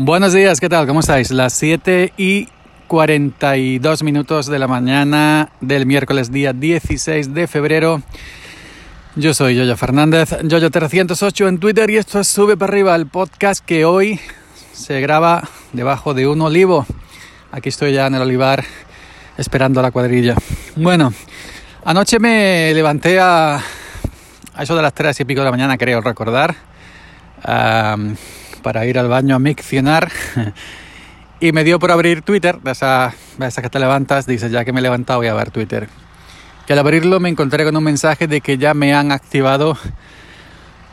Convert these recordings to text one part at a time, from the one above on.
Buenos días, ¿qué tal? ¿Cómo estáis? Las 7 y 42 minutos de la mañana del miércoles día 16 de febrero. Yo soy Yoyo Fernández, Yoyo308 en Twitter y esto es Sube para arriba, el podcast que hoy se graba debajo de un olivo. Aquí estoy ya en el olivar esperando a la cuadrilla. Bueno, anoche me levanté a, eso de las 3 y pico de la mañana, creo recordar para ir al baño a miccionar y me dio por abrir Twitter, de esa, que te levantas, dices ya que me he levantado voy a ver Twitter. Que al abrirlo me encontré con un mensaje de que ya me han activado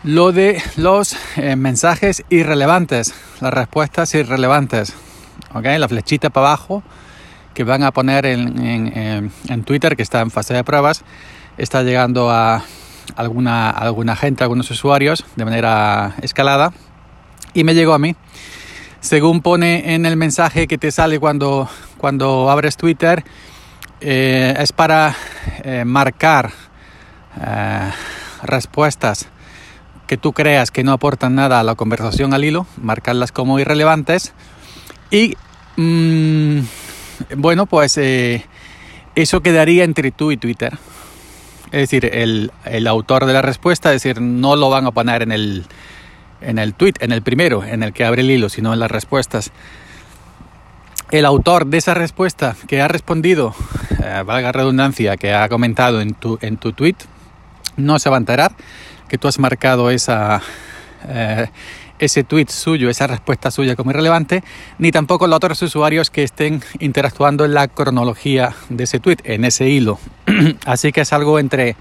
lo de los eh, mensajes irrelevantes, las respuestas irrelevantes, ¿ok? La flechita para abajo que van a poner en, en, Twitter, que está en fase de pruebas, está llegando a alguna, alguna gente, algunos usuarios de manera escalada y me llegó a mí. Según pone en el mensaje que te sale cuando, cuando abres Twitter, eh, es para eh, marcar eh, respuestas que tú creas que no aportan nada a la conversación al hilo, marcarlas como irrelevantes. Y mm, bueno, pues eso quedaría entre tú y Twitter. Es decir, el, el autor de la respuesta, es decir, no lo van a poner en el, en el tweet, en el primero, en el que abre el hilo, sino en las respuestas. El autor de esa respuesta que ha respondido, eh, valga redundancia, que ha comentado en tu, en tu tweet, no se va a enterar que tú has marcado esa, eh, ese tweet suyo, esa respuesta suya como irrelevante, ni tampoco los otros usuarios que estén interactuando en la cronología de ese tweet, en ese hilo. Así que es algo entre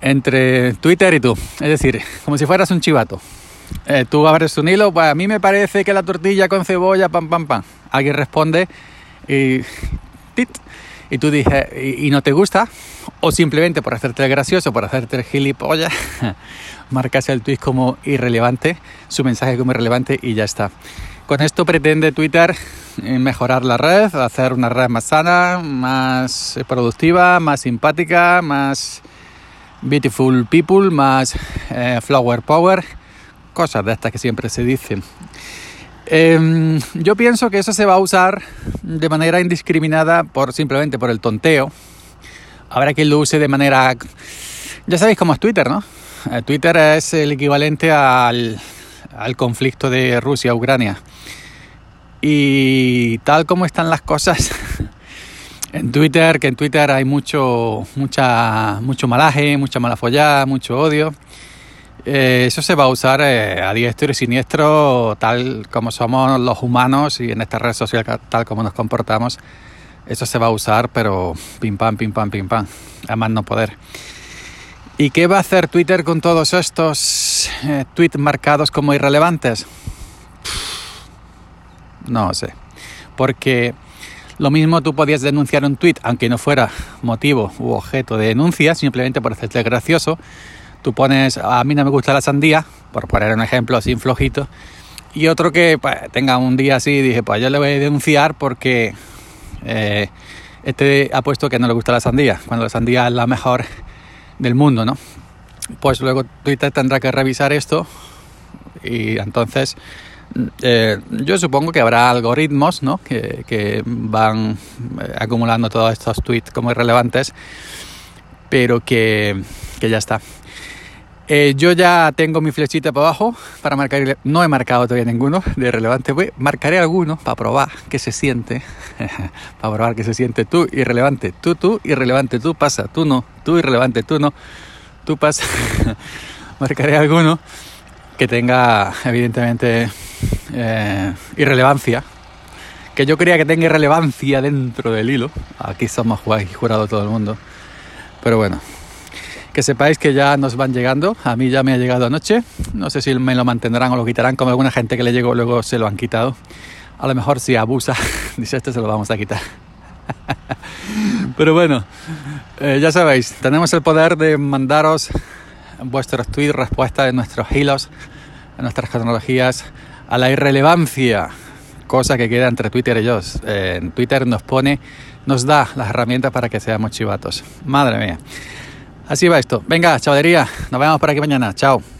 entre Twitter y tú. Es decir, como si fueras un chivato. Eh, tú abres un hilo, pues a mí me parece que la tortilla con cebolla, pam, pam, pam. Alguien responde y, y tú dices, y, no te gusta, o simplemente por hacerte el gracioso, por hacerte el gilipollas, marcas el tweet como irrelevante, su mensaje como irrelevante y ya está. Con esto pretende Twitter eh, mejorar la red, hacer una red más sana, más productiva, más simpática, más Beautiful People más eh, Flower Power, cosas de estas que siempre se dicen. Em, yo pienso que eso se va a usar de manera indiscriminada por simplemente por el tonteo. Habrá quien lo use de manera... Ya sabéis cómo es Twitter, ¿no? Eh, Twitter es el equivalente al, al conflicto de Rusia-Ucrania. Y tal como están las cosas, en Twitter, que en Twitter hay mucho, mucha, mucho malaje, mucha mala follada, mucho odio. Eh, eso se va a usar eh, a diestro y siniestro, tal como somos los humanos y en esta red social tal como nos comportamos. Eso se va a usar, pero pim pam, pim pam, pim pam, a más no poder. ¿Y qué va a hacer Twitter con todos estos eh, tweets marcados como irrelevantes? No sé. Porque lo mismo tú podías denunciar un tweet, aunque no fuera motivo u objeto de denuncia, simplemente por hacerte gracioso. Tú pones, a mí no me gusta la sandía, por poner un ejemplo así flojito, y otro que pues, tenga un día así, dije, pues yo le voy a denunciar porque eh, este ha puesto que no le gusta la sandía, cuando la sandía es la mejor del mundo, ¿no? Pues luego Twitter tendrá que revisar esto y entonces eh, yo supongo que habrá algoritmos ¿no? que, van eh, acumulando todos estos tweets como irrelevantes, pero que, ya está. Eh, yo ya tengo mi flechita para abajo para marcar. No he marcado todavía ninguno de relevante. Voy, marcaré alguno para probar qué se siente. para probar qué se siente. Tú irrelevante, tú, tú irrelevante, tú pasa, tú no, tú irrelevante, tú no, tú pasa. marcaré alguno que tenga, evidentemente, eh, irrelevancia, que yo creía que tenga irrelevancia dentro del hilo. Aquí somos jurado todo el mundo. Pero bueno, que sepáis que ya nos van llegando. A mí ya me ha llegado anoche. No sé si me lo mantendrán o lo quitarán, como alguna gente que le llegó luego se lo han quitado. A lo mejor si abusa, dice este se lo vamos a quitar. Pero bueno, eh, ya sabéis, tenemos el poder de mandaros vuestros tweets, respuestas de nuestros hilos, de nuestras tecnologías a la irrelevancia, cosa que queda entre Twitter y yo. en Twitter nos pone, nos da las herramientas para que seamos chivatos. Madre mía. Así va esto. Venga, chavalería. Nos vemos por aquí mañana. Chao.